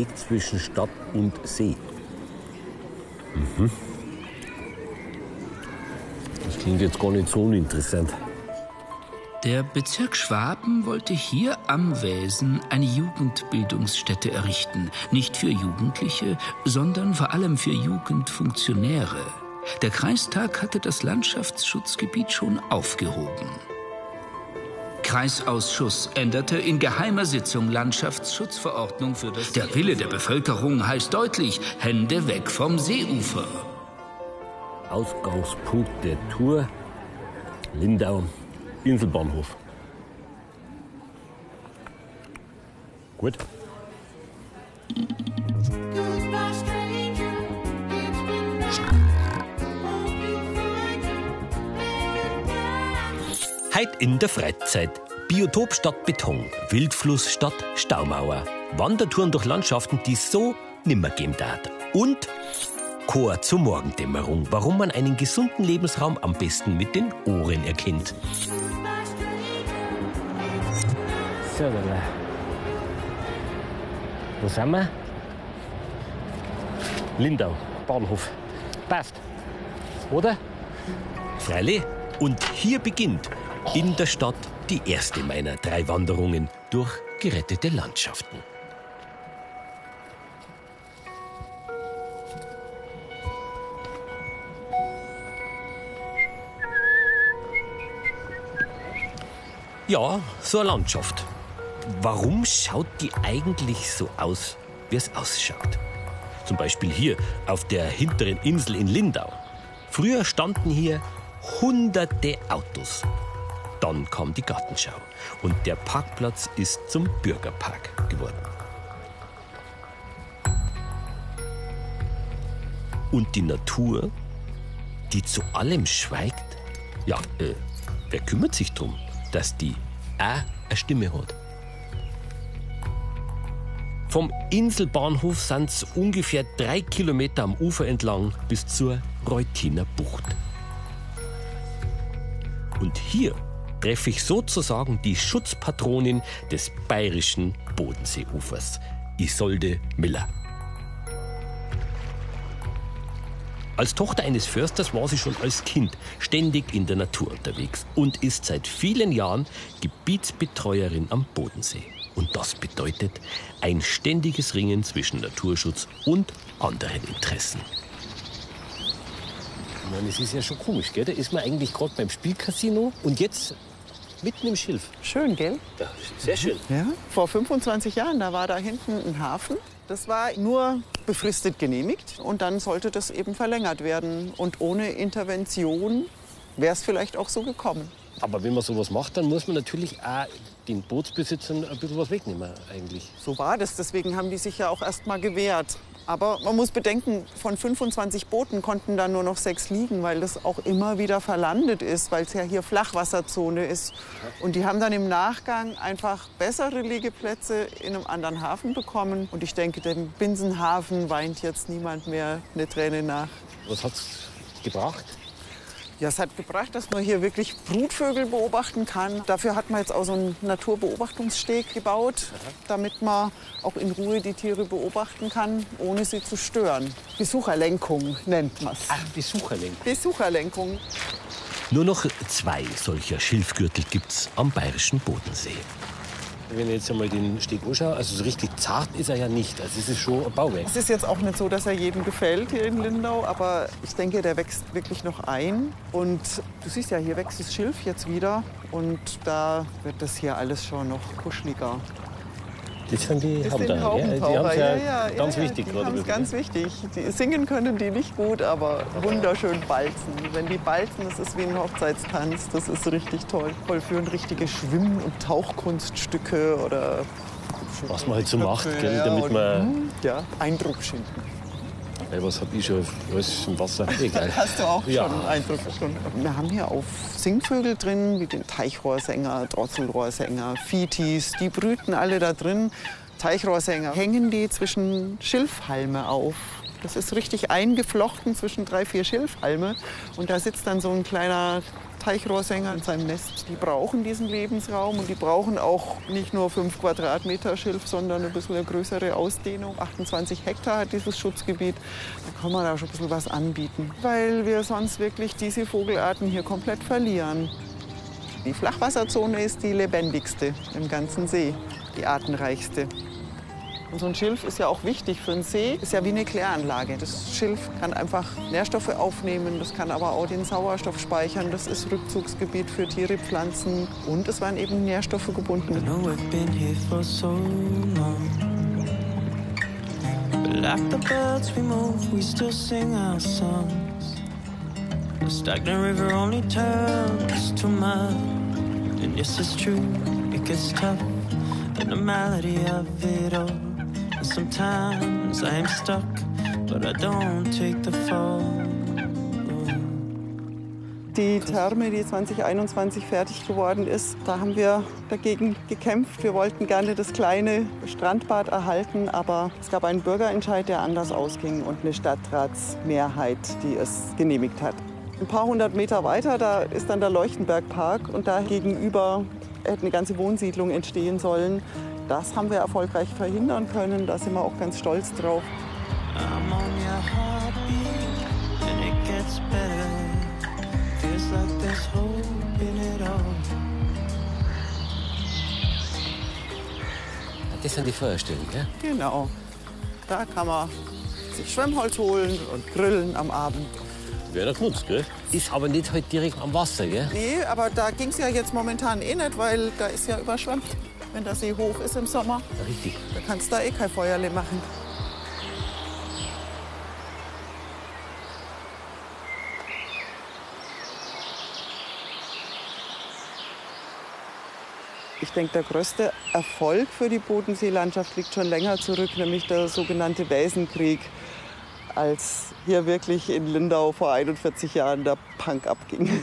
gelegt zwischen Stadt und See. Mhm. Das klingt jetzt gar nicht so uninteressant. Der Bezirk Schwaben wollte hier am Wesen eine Jugendbildungsstätte errichten. Nicht für Jugendliche, sondern vor allem für Jugendfunktionäre. Der Kreistag hatte das Landschaftsschutzgebiet schon aufgehoben. Kreisausschuss änderte in geheimer Sitzung Landschaftsschutzverordnung für das. Der Wille der Bevölkerung heißt deutlich: Hände weg vom Seeufer. Ausgangspunkt der Tour Lindau Inselbahnhof. Gut. Heute in der Freizeit. Biotop statt Beton, Wildfluss statt Staumauer. Wandertouren durch Landschaften, die es so nimmer geben darf. Und Chor zur Morgendämmerung, warum man einen gesunden Lebensraum am besten mit den Ohren erkennt. So, dann. Wo sind wir? Lindau, Bahnhof. Passt. Oder? Freilich. Und hier beginnt in der Stadt die erste meiner drei Wanderungen durch gerettete Landschaften. Ja, so eine Landschaft. Warum schaut die eigentlich so aus, wie es ausschaut? Zum Beispiel hier auf der hinteren Insel in Lindau. Früher standen hier hunderte Autos. Dann kam die Gartenschau und der Parkplatz ist zum Bürgerpark geworden. Und die Natur, die zu allem schweigt, ja, äh, wer kümmert sich drum, dass die auch eine Stimme hat? Vom Inselbahnhof sind es ungefähr drei Kilometer am Ufer entlang bis zur Reutiner Bucht. Und hier treffe ich sozusagen die Schutzpatronin des bayerischen Bodenseeufers, Isolde Miller. Als Tochter eines Försters war sie schon als Kind ständig in der Natur unterwegs und ist seit vielen Jahren Gebietsbetreuerin am Bodensee. Und das bedeutet ein ständiges Ringen zwischen Naturschutz und anderen Interessen. Meine, es ist ja schon komisch, gell? Da ist man eigentlich gerade beim Spielcasino und jetzt mitten im Schilf. Schön, gell? Ja, sehr schön. Ja. Vor 25 Jahren, da war da hinten ein Hafen. Das war nur befristet genehmigt und dann sollte das eben verlängert werden. Und ohne Intervention wäre es vielleicht auch so gekommen. Aber wenn man sowas macht, dann muss man natürlich auch den Bootsbesitzern ein bisschen was wegnehmen eigentlich. So war das. Deswegen haben die sich ja auch erst mal gewehrt. Aber man muss bedenken, von 25 Booten konnten da nur noch sechs liegen, weil das auch immer wieder verlandet ist, weil es ja hier Flachwasserzone ist. Und die haben dann im Nachgang einfach bessere Liegeplätze in einem anderen Hafen bekommen. Und ich denke, dem Binsenhafen weint jetzt niemand mehr eine Träne nach. Was hat's gebracht? Ja, es hat gebracht, dass man hier wirklich Brutvögel beobachten kann. Dafür hat man jetzt auch so einen Naturbeobachtungssteg gebaut, damit man auch in Ruhe die Tiere beobachten kann, ohne sie zu stören. Besucherlenkung nennt man es. Ach, Besucherlenkung. Besucherlenkung. Nur noch zwei solcher Schilfgürtel gibt's am bayerischen Bodensee. Wenn ich jetzt einmal den Steg anschaue, also so richtig zart ist er ja nicht. Also es ist schon ein Bauwerk. Es ist jetzt auch nicht so, dass er jedem gefällt hier in Lindau, aber ich denke, der wächst wirklich noch ein. Und du siehst ja, hier wächst das Schilf jetzt wieder und da wird das hier alles schon noch kuscheliger. Das sind die Das sind gell? Die Haubentaucher, haben ja, ganz ja, wichtig die wirklich, ganz wichtig. Die singen können die nicht gut, aber wunderschön balzen. Wenn die balzen, das ist wie ein Hochzeitstanz. Das ist richtig toll. Vollführen richtige Schwimm- und Tauchkunststücke oder Was man halt so macht, gell, Ja, damit man. ja, Eindruck schinden. Ey, was hab ich schon alles im Wasser? Egal. Hast du auch Ja. schon Eindruck schon. Wir haben hier auf Singvögel drin, wie den Teichrohrsänger, Drosselrohrsänger, Fitis. Die brüten alle da drin. Teichrohrsänger hängen die zwischen Schilfhalme auf. Das ist richtig eingeflochten zwischen drei, vier Schilfhalme. Und da sitzt dann so ein kleiner Teichrohrsänger in seinem Nest. Die brauchen diesen Lebensraum und die brauchen auch nicht nur 5 Quadratmeter Schilf, sondern ein bisschen eine größere Ausdehnung. 28 Hektar hat dieses Schutzgebiet. Da kann man auch schon ein bisschen was anbieten, weil wir sonst wirklich diese Vogelarten hier komplett verlieren. Die Flachwasserzone ist die lebendigste im ganzen See, die artenreichste. Und so ein Schilf ist ja auch wichtig für einen See, ist ja wie eine Kläranlage. Das Schilf kann einfach Nährstoffe aufnehmen, das kann aber auch den Sauerstoff speichern. Das ist Rückzugsgebiet für Tiere, Pflanzen und es waren eben Nährstoffe gebunden. Like the birds we move, we still sing our songs. The stagnant river only turns to mud. And yes, it's true, it gets tough. The normality of it all. Sometimes I am stuck, but I don't take the fall. Die Therme, die 2021 fertig geworden ist, da haben wir dagegen gekämpft. Wir wollten gerne das kleine Strandbad erhalten, aber es gab einen Bürgerentscheid, der anders ausging und eine Stadtratsmehrheit, die es genehmigt hat. Ein paar hundert Meter weiter, da ist dann der Leuchtenbergpark und da gegenüber hätte eine ganze Wohnsiedlung entstehen sollen. Das haben wir erfolgreich verhindern können. Da sind wir auch ganz stolz drauf. Das sind die Feuerstellen, ja? Genau. Da kann man sich Schwemmholz holen und grillen am Abend. Wäre genutzt, gell? Ist aber nicht halt direkt am Wasser, gell? Nee, aber da ging es ja jetzt momentan eh nicht, weil da ist ja überschwemmt wenn der See hoch ist im Sommer. Richtig. Da kannst du da eh kein Feuerle machen. Ich denke, der größte Erfolg für die Bodenseelandschaft liegt schon länger zurück, nämlich der sogenannte Waisenkrieg, als hier wirklich in Lindau vor 41 Jahren der Punk abging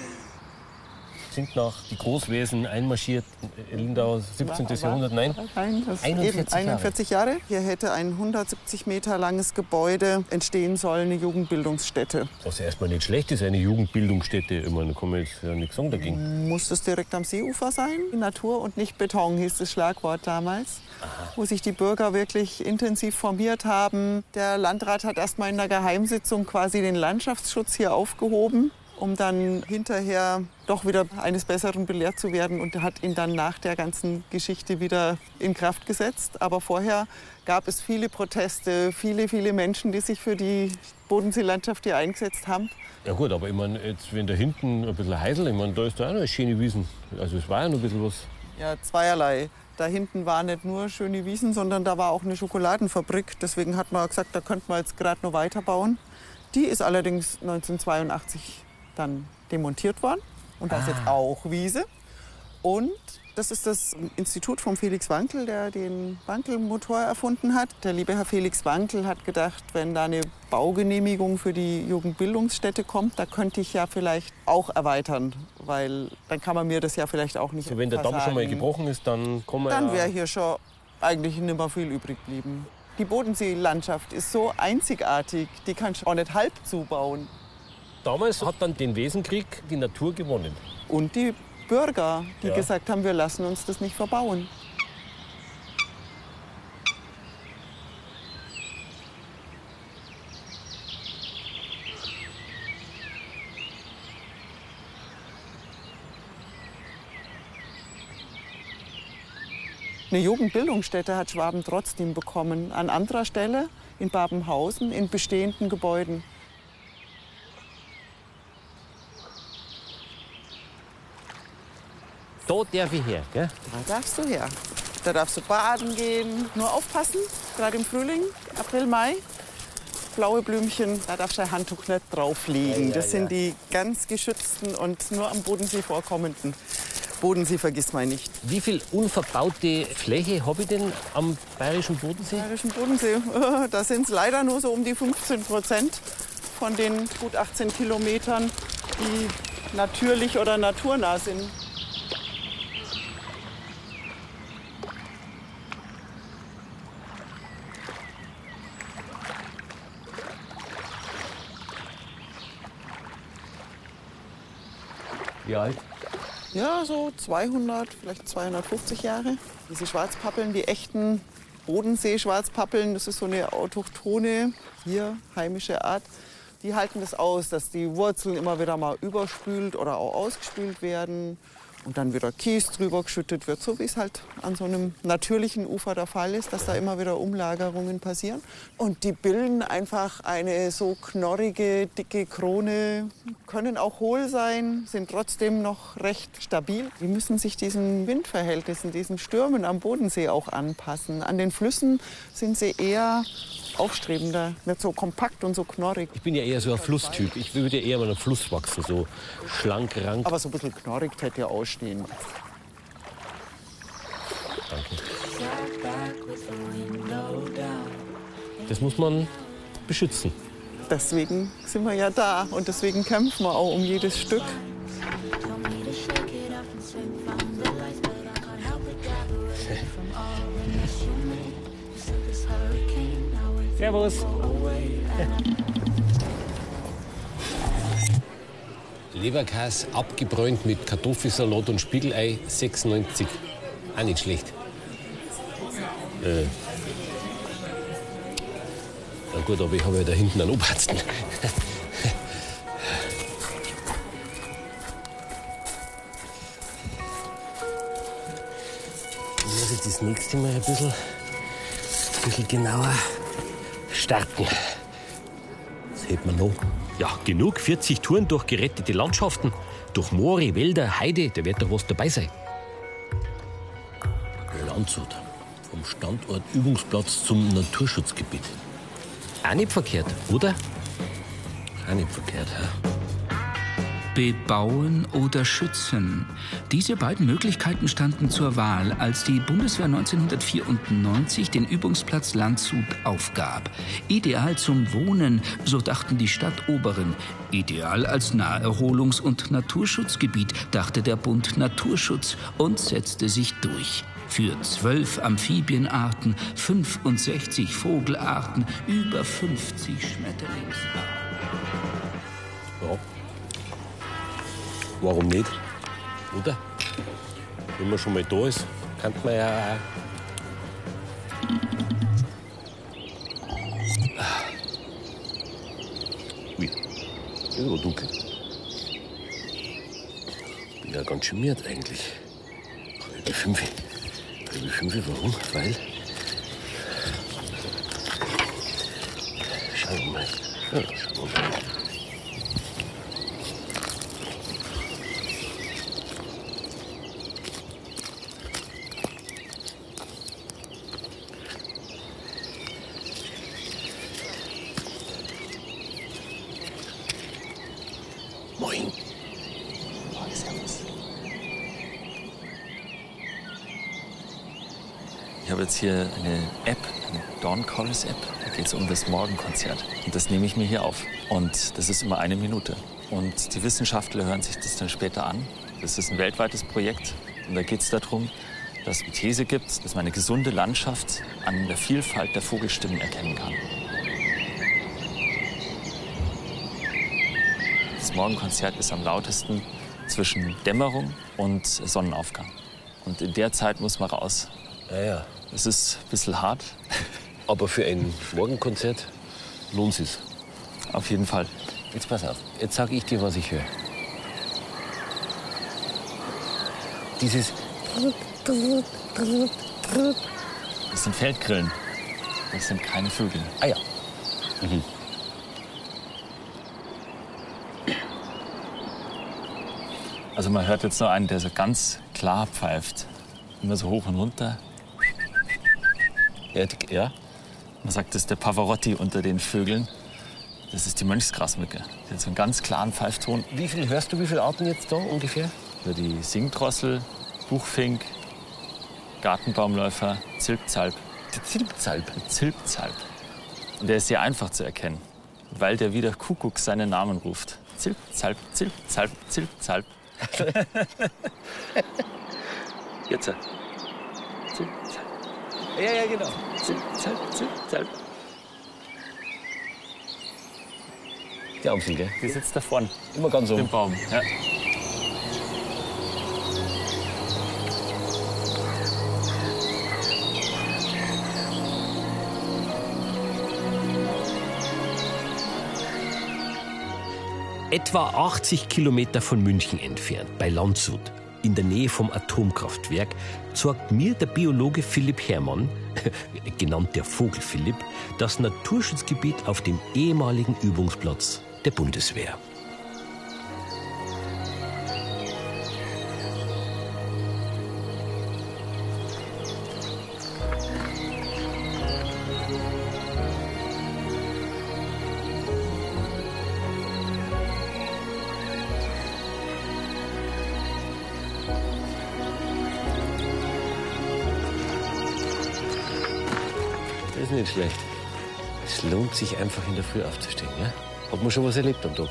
sind nach die Großwesen einmarschiert in Lindau 17. Jahrhundert? Nein, Nein 41, 41 Jahre. Jahre. Hier hätte ein 170 Meter langes Gebäude entstehen sollen, eine Jugendbildungsstätte. Was erstmal nicht schlecht ist, eine Jugendbildungsstätte. Ich meine, da kann man jetzt ja nichts sagen dagegen. Muss das direkt am Seeufer sein? Natur und nicht Beton hieß das Schlagwort damals. Aha. Wo sich die Bürger wirklich intensiv formiert haben. Der Landrat hat erst mal in der Geheimsitzung quasi den Landschaftsschutz hier aufgehoben um dann hinterher doch wieder eines Besseren belehrt zu werden und hat ihn dann nach der ganzen Geschichte wieder in Kraft gesetzt. Aber vorher gab es viele Proteste, viele, viele Menschen, die sich für die Bodenseelandschaft hier eingesetzt haben. Ja gut, aber ich meine, jetzt wenn da hinten ein bisschen Heisel, ich meine, da ist da auch noch eine schöne Wiesen. Also es war ja noch ein bisschen was. Ja, zweierlei. Da hinten war nicht nur schöne Wiesen, sondern da war auch eine Schokoladenfabrik. Deswegen hat man gesagt, da könnte man jetzt gerade noch weiterbauen. Die ist allerdings 1982 dann demontiert worden. Und da ist jetzt ah. auch Wiese. Und das ist das Institut von Felix Wankel, der den Wankelmotor erfunden hat. Der liebe Herr Felix Wankel hat gedacht, wenn da eine Baugenehmigung für die Jugendbildungsstätte kommt, da könnte ich ja vielleicht auch erweitern, weil dann kann man mir das ja vielleicht auch nicht. Also wenn der Damm schon mal gebrochen ist, dann kommen wir Dann wäre hier schon eigentlich nicht mehr viel übrig geblieben. Die Bodenseelandschaft ist so einzigartig, die kannst du auch nicht halb zubauen damals hat dann den Wesenkrieg die Natur gewonnen. Und die Bürger, die ja. gesagt haben, wir lassen uns das nicht verbauen. Eine Jugendbildungsstätte hat Schwaben trotzdem bekommen, an anderer Stelle in Babenhausen in bestehenden Gebäuden. Darf ich her, gell? Da darfst du her. Da darfst du baden gehen. Nur aufpassen, gerade im Frühling, April, Mai. Blaue Blümchen, da darfst du ein Handtuch nicht drauflegen. Ja, ja, das sind die ganz geschützten und nur am Bodensee vorkommenden. Bodensee vergisst man nicht. Wie viel unverbaute Fläche habe ich denn am bayerischen Bodensee? Bayerischen Bodensee, da sind es leider nur so um die 15 Prozent von den gut 18 Kilometern, die natürlich oder naturnah sind. Wie alt? Ja, so 200, vielleicht 250 Jahre. Diese Schwarzpappeln, die echten Bodensee-Schwarzpappeln, das ist so eine autochthone, hier heimische Art. Die halten das aus, dass die Wurzeln immer wieder mal überspült oder auch ausgespült werden und dann wieder Kies drüber geschüttet wird, so wie es halt an so einem natürlichen Ufer der Fall ist, dass da immer wieder Umlagerungen passieren. Und die bilden einfach eine so knorrige, dicke Krone, können auch hohl sein, sind trotzdem noch recht stabil. Die müssen sich diesen Windverhältnissen, diesen Stürmen am Bodensee auch anpassen. An den Flüssen sind sie eher aufstrebender, nicht so kompakt und so knorrig. Ich bin ja eher so ein Flusstyp. Ich würde ja eher mal am Fluss wachsen, so schlank, rank. Aber so ein bisschen knorrig hätte ja ausstehen. Danke. Das muss man beschützen. Deswegen sind wir ja da und deswegen kämpfen wir auch um jedes Stück. Servus. Leberkäse abgebräunt mit Kartoffelsalat und Spiegelei 96. Auch nicht schlecht. Äh. Na gut, aber ich habe ja da hinten einen Oberarzt. Ich muss jetzt das nächste Mal ein bisschen, ein bisschen genauer starten. Was hält man noch? Ja, genug. 40 Touren durch gerettete Landschaften. Durch Moore, Wälder, Heide. Da wird doch was dabei sein. Landshut. Vom Standort Übungsplatz zum Naturschutzgebiet. Auch nicht verkehrt, oder? Auch nicht verkehrt, ja. Bebauen oder schützen. Diese beiden Möglichkeiten standen zur Wahl, als die Bundeswehr 1994 den Übungsplatz Landshut aufgab. Ideal zum Wohnen, so dachten die Stadtoberen. Ideal als Naherholungs- und Naturschutzgebiet, dachte der Bund Naturschutz und setzte sich durch. Für zwölf Amphibienarten, 65 Vogelarten, über 50 Schmetterlingsarten. Warum nicht? Oder? Wenn man schon mal da ist, kann man ja auch. Ui, das ist aber dunkel. Bin ja ganz schön miert eigentlich. Halbe fünf. Halbe fünf, warum? Weil. Schauen wir mal. Ja, schauen wir mal. Jetzt hier eine App, eine Dawn Chorus App. Da geht es um das Morgenkonzert. Und das nehme ich mir hier auf. Und das ist immer eine Minute. Und die Wissenschaftler hören sich das dann später an. Das ist ein weltweites Projekt. Und da geht es darum, dass es die These gibt, dass man eine gesunde Landschaft an der Vielfalt der Vogelstimmen erkennen kann. Das Morgenkonzert ist am lautesten zwischen Dämmerung und Sonnenaufgang. Und in der Zeit muss man raus. Ja, ja. Es ist ein bisschen hart, Aber für ein Morgenkonzert lohnt es. auf jeden Fall. Jetzt pass auf, jetzt sag ich dir, was ich höre. Dieses Das sind Feldgrillen. Das sind keine Vögel. Ah ja. Also man hört jetzt so einen, der so ganz klar pfeift. Immer so hoch und runter. Ja, die-. Man sagt, das ist der Pavarotti unter den Vögeln. Das ist die Mönchsgrasmücke. Die hat so einen ganz klaren Pfeifton. Wie viel hörst du, wie viele Arten jetzt da ungefähr? Die Singdrossel, Buchfink, Gartenbaumläufer, Zilpzalp. Der Zilpzalp. Zilpzalp. Und der ist sehr einfach zu erkennen, weil der wie der Kuckuck seinen Namen ruft. Zilpzalp, Zilpzalp, Zilpzalp. Jetzt. Zilpzalp, ja, ja, genau. Zip, zap, zip, zap. Die Amsel, gell? Die sitzt da vorne. Immer ganz oben. Im Baum, ja. Etwa 80 Kilometer von München entfernt, bei Landshut, in der Nähe vom Atomkraftwerk, zeigt mir der Biologe Philipp Herrmann, genannt der Vogel Philipp, das Naturschutzgebiet auf dem ehemaligen Übungsplatz der Bundeswehr. Sich einfach in der Früh aufzustehen. Ja? Hat man schon was erlebt am Tag.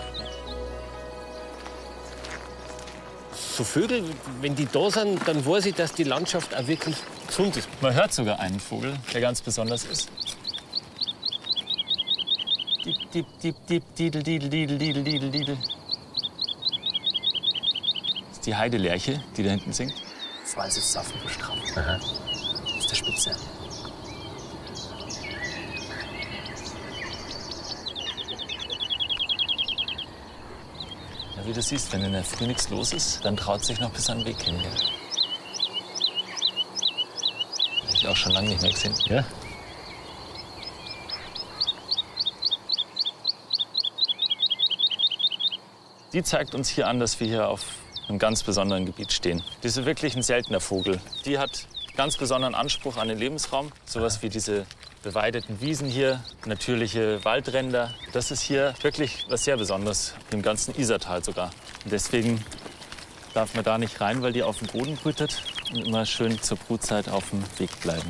So Vögel, wenn die da sind, dann weiß ich, dass die Landschaft auch wirklich gesund ist. Man hört sogar einen Vogel, der ganz besonders ist. Diep, diep, diep, diep, didel, didel, didel, didel, didel, didel. Das ist die Heidelerche, die da hinten singt. Das weiß ich, Saffenbusch drauf. Das ist der Spitze. Wie du siehst, wenn in der Früh nichts los ist, dann traut sich noch bis an den Weg hin. Gell? Hab ich auch schon lange nicht mehr gesehen. Ja? Die zeigt uns hier an, dass wir hier auf einem ganz besonderen Gebiet stehen. Die ist wirklich ein seltener Vogel. Die hat ganz besonderen Anspruch an den Lebensraum. Sowas wie diese beweideten Wiesen hier, natürliche Waldränder. Das ist hier wirklich was sehr Besonderes, im ganzen Isartal sogar. Und deswegen darf man da nicht rein, weil die auf dem Boden brütet und immer schön zur Brutzeit auf dem Weg bleiben.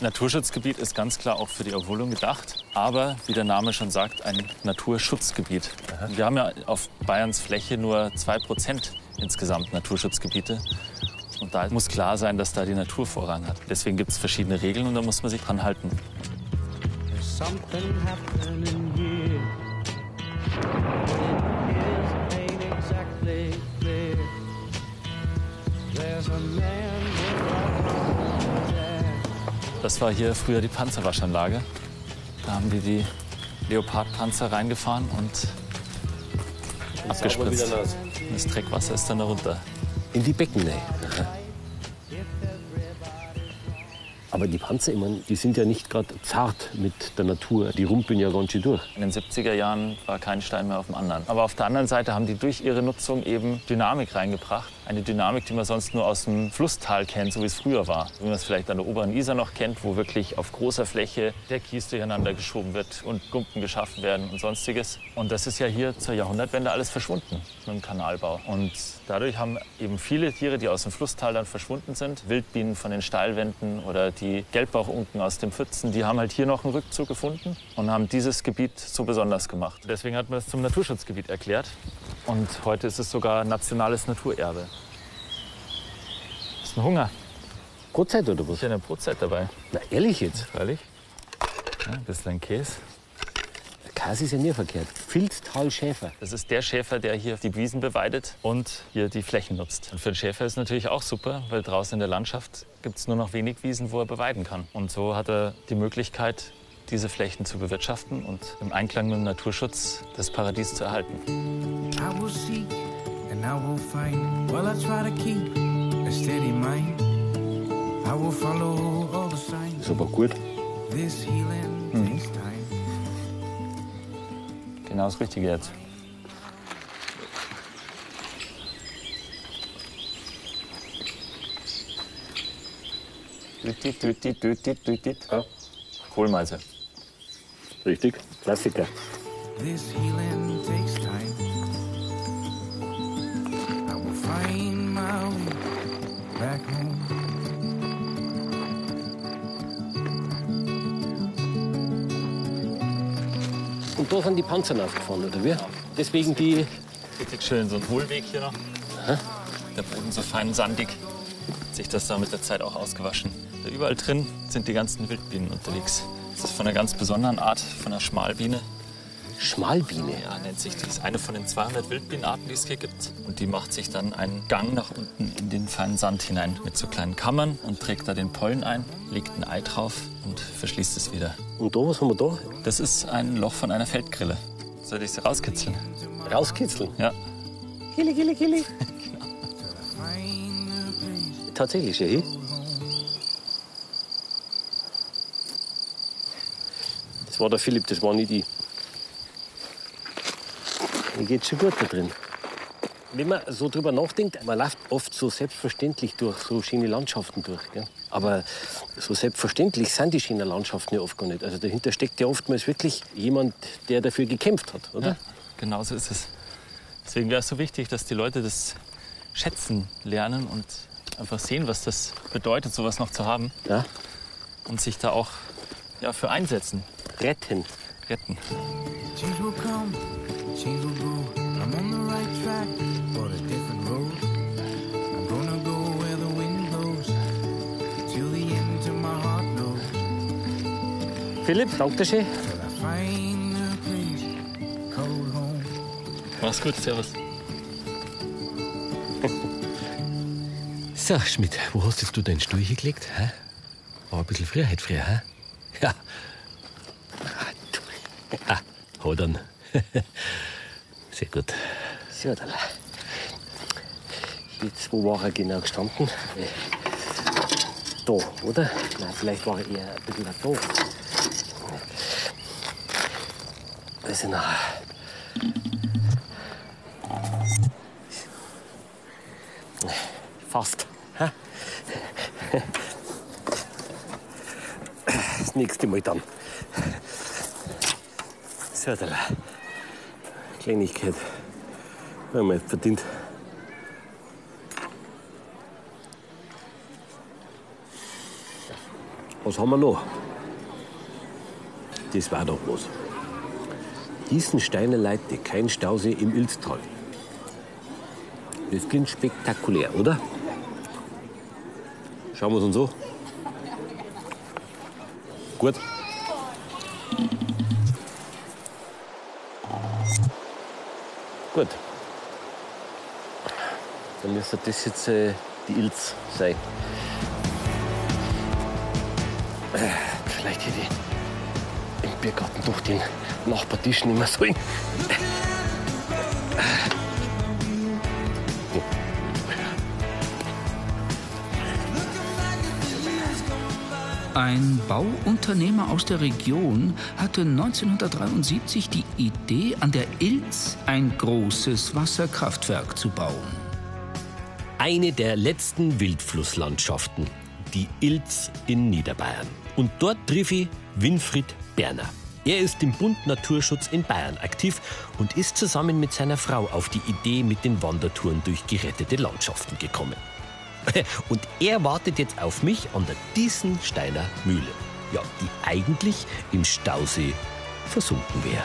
Naturschutzgebiet ist ganz klar auch für die Erholung gedacht, aber wie der Name schon sagt, ein Naturschutzgebiet. Wir haben ja auf Bayerns Fläche nur 2% insgesamt Naturschutzgebiete. Und da muss klar sein, dass da die Natur Vorrang hat. Deswegen gibt es verschiedene Regeln und da muss man sich dran halten. Das war hier früher die Panzerwaschanlage. Da haben die die Leopardpanzer reingefahren und abgespritzt. Das Dreckwasser ist dann darunter. In die Becken. Aha. Aber die Panzer, ich mein, die sind ja nicht gerade zart mit der Natur. Die rumpeln ja ganz schön durch. In den 70er Jahren war kein Stein mehr auf dem anderen. Aber auf der anderen Seite haben die durch ihre Nutzung eben Dynamik reingebracht. Eine Dynamik, die man sonst nur aus dem Flusstal kennt, so wie es früher war. Wie man es vielleicht an der oberen Isar noch kennt, wo wirklich auf großer Fläche der Kies durcheinander geschoben wird und Gumpen geschaffen werden und sonstiges. Und das ist ja hier zur Jahrhundertwende alles verschwunden mit dem Kanalbau. Und dadurch haben eben viele Tiere, die aus dem Flusstal dann verschwunden sind, Wildbienen von den Steilwänden oder die Gelbbauchunken aus den Pfützen, die haben halt hier noch einen Rückzug gefunden und haben dieses Gebiet so besonders gemacht. Deswegen hat man es zum Naturschutzgebiet erklärt. Und heute ist es sogar nationales Naturerbe. Ist ein Hunger. Brotzeit oder was? Ist ja eine Brotzeit dabei. Na, ehrlich jetzt? Freilich. Ja, ein bisschen Käse. Der Käse ist ja nie verkehrt. Filztal Schäfer. Das ist der Schäfer, der hier die Wiesen beweidet und hier die Flächen nutzt. Und für den Schäfer ist es natürlich auch super, weil draußen in der Landschaft gibt es nur noch wenig Wiesen, wo er beweiden kann. Und so hat er die Möglichkeit, diese Flächen zu bewirtschaften und im Einklang mit dem Naturschutz das Paradies zu erhalten. I will seek and I will find. While I try to keep a steady mind, I will follow all the signs. Ist aber gut. This healing takes time. Genau das Richtige jetzt. Dütit, dütit, dütit, dütit. Ja. Kohlmeise. Richtig. Klassiker. This healing da sind die Panzer aufgefahren, oder wie? Deswegen die. Richtig schön, so ein Hohlweg hier noch. Der Boden so fein sandig. Hat sich das da mit der Zeit auch ausgewaschen. Da überall drin sind die ganzen Wildbienen unterwegs. Das ist von einer ganz besonderen Art, von einer Schmalbiene. Schmalbiene. Ja, nennt sich die. Ist eine von den 200 Wildbienenarten, die es hier gibt. Und die macht sich dann einen Gang nach unten in den feinen Sand hinein mit so kleinen Kammern und trägt da den Pollen ein, legt ein Ei drauf und verschließt es wieder. Und da, was haben wir da? Das ist ein Loch von einer Feldgrille. Soll ich sie rauskitzeln? Rauskitzeln. Ja. Kili, kili, kili. Tatsächlich, ja. eh? Das war der Philipp, das war nicht ich. Mir geht's schon gut da drin. Wenn man so drüber nachdenkt, man läuft oft so selbstverständlich durch so schöne Landschaften durch. Gell? Aber so selbstverständlich sind die schönen Landschaften ja oft gar nicht. Also dahinter steckt ja oftmals wirklich jemand, der dafür gekämpft hat, oder? Ja, genau so ist es. Deswegen wäre es so wichtig, dass die Leute das schätzen lernen und einfach sehen, was das bedeutet, sowas noch zu haben. Ja. Und sich da auch ja, für einsetzen, Retten. retten. Change will come, change will go. I'm on the right track, but a different Philipp, place called home. Mach's gut, servus. So, Schmidt, wo hast jetzt du deinen Stuhl hingelegt? Hä? War ein bisschen früher heute früher, hä? Ja. Ah, du. Ah. Sehr gut. So, dann. Jetzt, wo war er genau gestanden? Äh, Da, oder? Nein, vielleicht war er eher ein bisschen da. Also, na. Fast. Das nächste Mal dann. So, dann. Kleinigkeit. Haben wir verdient. Was haben wir noch? Das war doch was. Diesen Steiner Leite, kein Stausee im Ilztal. Das klingt spektakulär, oder? Schauen wir es uns an. Gut. Gut. Dann müsste das jetzt äh, die Ilz sein. Äh, vielleicht ich im Biergarten doch den Nachbartisch mehr sollen. Ein Bauunternehmer aus der Region hatte 1973 die Idee, an der Ilz ein großes Wasserkraftwerk zu bauen. Eine der letzten Wildflusslandschaften, die Ilz in Niederbayern. Und dort trifft ich Winfried Berner. Er ist im Bund Naturschutz in Bayern aktiv und ist zusammen mit seiner Frau auf die Idee mit den Wandertouren durch gerettete Landschaften gekommen. Und er wartet jetzt auf mich an der Diessensteiner Mühle. Ja, die eigentlich im Stausee versunken wäre.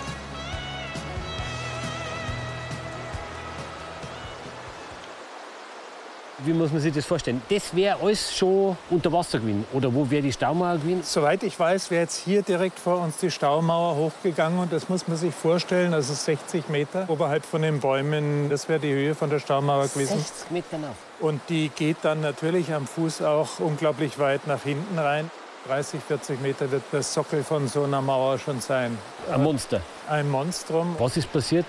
Wie muss man sich das vorstellen? Das wäre alles schon unter Wasser gewesen. Oder wo wäre die Staumauer gewesen? Soweit ich weiß, wäre jetzt hier direkt vor uns die Staumauer hochgegangen. Und das muss man sich vorstellen, das ist 60 Meter oberhalb von den Bäumen. Das wäre die Höhe von der Staumauer gewesen. 60 Meter auf. Und die geht dann natürlich am Fuß auch unglaublich weit nach hinten rein. 30, 40 Meter wird der Sockel von so einer Mauer schon sein. Ein Monster. Ein Monstrum. Was ist passiert,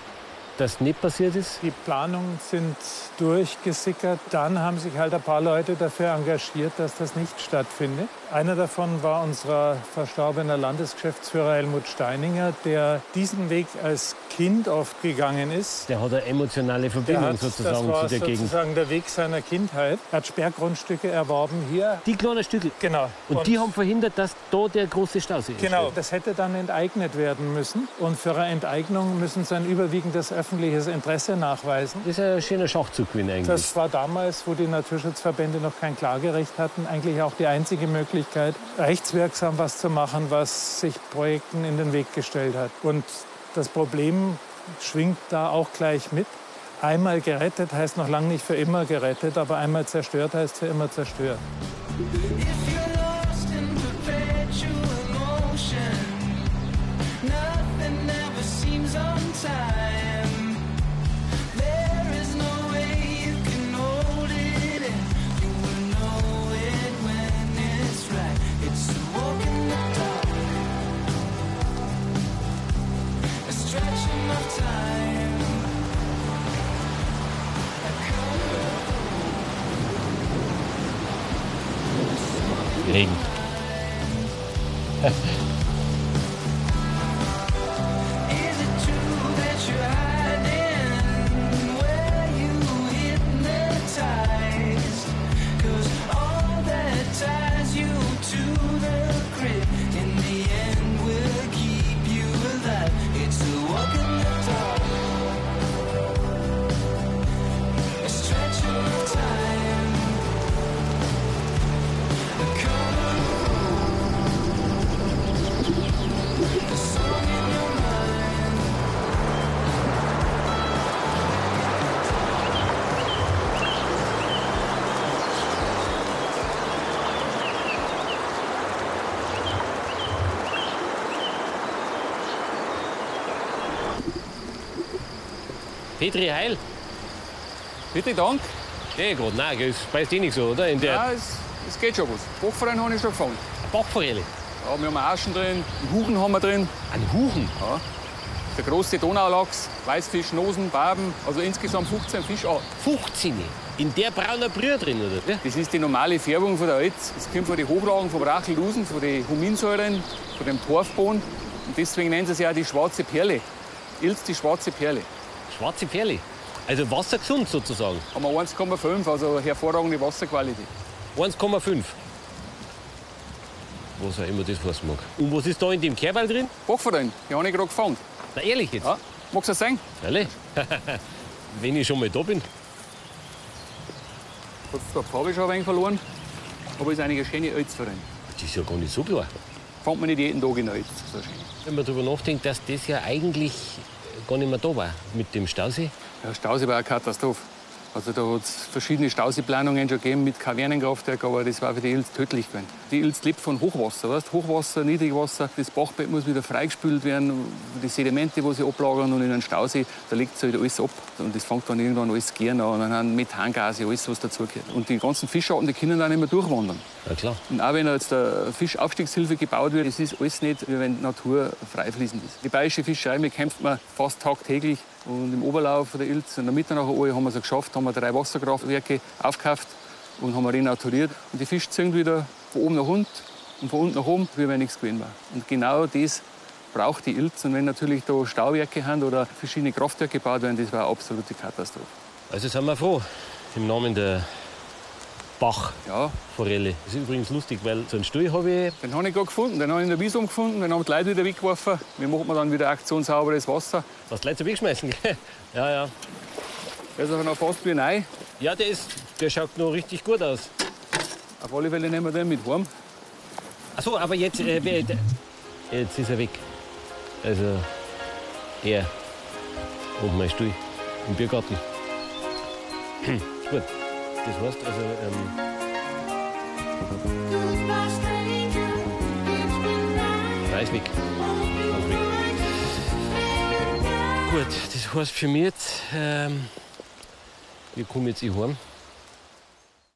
das nicht passiert ist? Die Planungen sind durchgesickert. Dann haben sich halt ein paar Leute dafür engagiert, dass das nicht stattfindet. Einer davon war unser verstorbener Landesgeschäftsführer Helmut Steininger, der diesen Weg als Kind oft gegangen ist. Der hat eine emotionale Verbindung hat, das sozusagen war zu der Gegend. sozusagen der Weg seiner Kindheit. Er hat Sperrgrundstücke erworben hier. Die kleinen Stücke. Genau. Und, die haben verhindert, dass da der große Stausee Genau, entsteht. das hätte dann enteignet werden müssen. Und für eine Enteignung müssen sie ein überwiegendes öffentliches Interesse nachweisen. Das ist ein schöner Schachzug gewesen eigentlich. Das war damals, wo die Naturschutzverbände noch kein Klagerecht hatten, eigentlich auch die einzige Möglichkeit, rechtswirksam was zu machen, was sich Projekten in den Weg gestellt hat. Und das Problem schwingt da auch gleich mit. Einmal gerettet heißt noch lange nicht für immer gerettet, aber einmal zerstört heißt für immer zerstört. Legen. Petri Heil. Bitte, Dank. Nee, gerade, nein, das beißt eh nicht so, oder? In der Ja, es, es geht schon was. Bachverein habe ich schon gefangen. Bachforelle. Ja, wir haben Aschen drin, einen Huchen haben wir drin. Ein Huchen. Ja. Der große Donaulachs, Weißfisch, Nosen, Barben, also insgesamt 15 Fischarten. 15. In der brauner Brühe drin, oder? Ja. Das ist die normale Färbung von der Alz. Das kommt von den Hochlagen, vom Rachellusen, von den Huminsäuren, von dem Torfbohnen. Und deswegen nennen sie es ja auch die schwarze Perle. Ilz die schwarze Perle. Schwarze Perle. Also wassergesund sozusagen. Haben wir 1,5, also hervorragende Wasserqualität. 1,5. Was auch immer das heißen mag. Und was ist da in dem Kerbal drin? Bachverein, die habe ich gerade gefangen. Na ehrlich jetzt? Ja. Magst du das sehen? Ehrlich? Wenn ich schon mal da bin. Hat zwar die Farbe schon ein wenig verloren, aber ist eine schöne Alzverein. Das ist ja gar nicht so klar. Fängt man nicht jeden Tag in Alz. So schön. Wenn man darüber nachdenkt, dass das ja eigentlich gar nicht mehr da war mit dem Stausee. Ja, Stausee war eine Katastrophe. Also da hat es verschiedene Stauseeplanungen schon gegeben mit Kavernenkraftwerk, aber das war für die Ilz tödlich gewesen. Die Ilz lebt von Hochwasser, weißt? Hochwasser, Niedrigwasser, das Bachbett muss wieder freigespült werden, die Sedimente, die sie ablagern und in einen Stausee, da legt sich halt alles ab und das fängt dann irgendwann alles gern an und dann haben Methangase, alles was dazugehört. Und die ganzen Fischarten, die können dann nicht mehr durchwandern. Ja klar. Und auch wenn jetzt der Fischaufstiegshilfe gebaut wird, es ist alles nicht, wie wenn die Natur freifließend ist. Die bayerische Fischerei, kämpfen wir fast tagtäglich. Und im Oberlauf der Ilz, in der Mitternacher Uhr, haben wir es geschafft, haben wir drei Wasserkraftwerke aufgekauft und haben renaturiert. Und die Fische ziehen wieder von oben nach unten und von unten nach oben, wie wenn nichts gewesen war. Und genau das braucht die Ilz. Und wenn natürlich da Stauwerke haben oder verschiedene Kraftwerke gebaut werden, das war eine absolute Katastrophe. Also sind wir froh. Im Namen der Bachforelle. Ja, Das ist übrigens lustig, weil so einen Stuhl habe ich. den habe ich gerade gefunden, den habe ich in der Wiese gefunden, den haben die Leute wieder weggeworfen. Wie macht man dann wieder aktionssauberes Wasser? Was die Leute so wegschmeißen. gell? ja, ja. Der ist aber noch fast wie neu. Ja, der, ist, der schaut noch richtig gut aus. Auf alle Fälle nehmen wir den mit heim. Achso, aber jetzt, äh, jetzt ist er weg. Also, er und mein Stuhl im Biergarten. Ist gut. Das heißt also, ähm, da ist weg. Weg. Gut, das heißt für mich jetzt, ähm, wir kommen jetzt eh heim.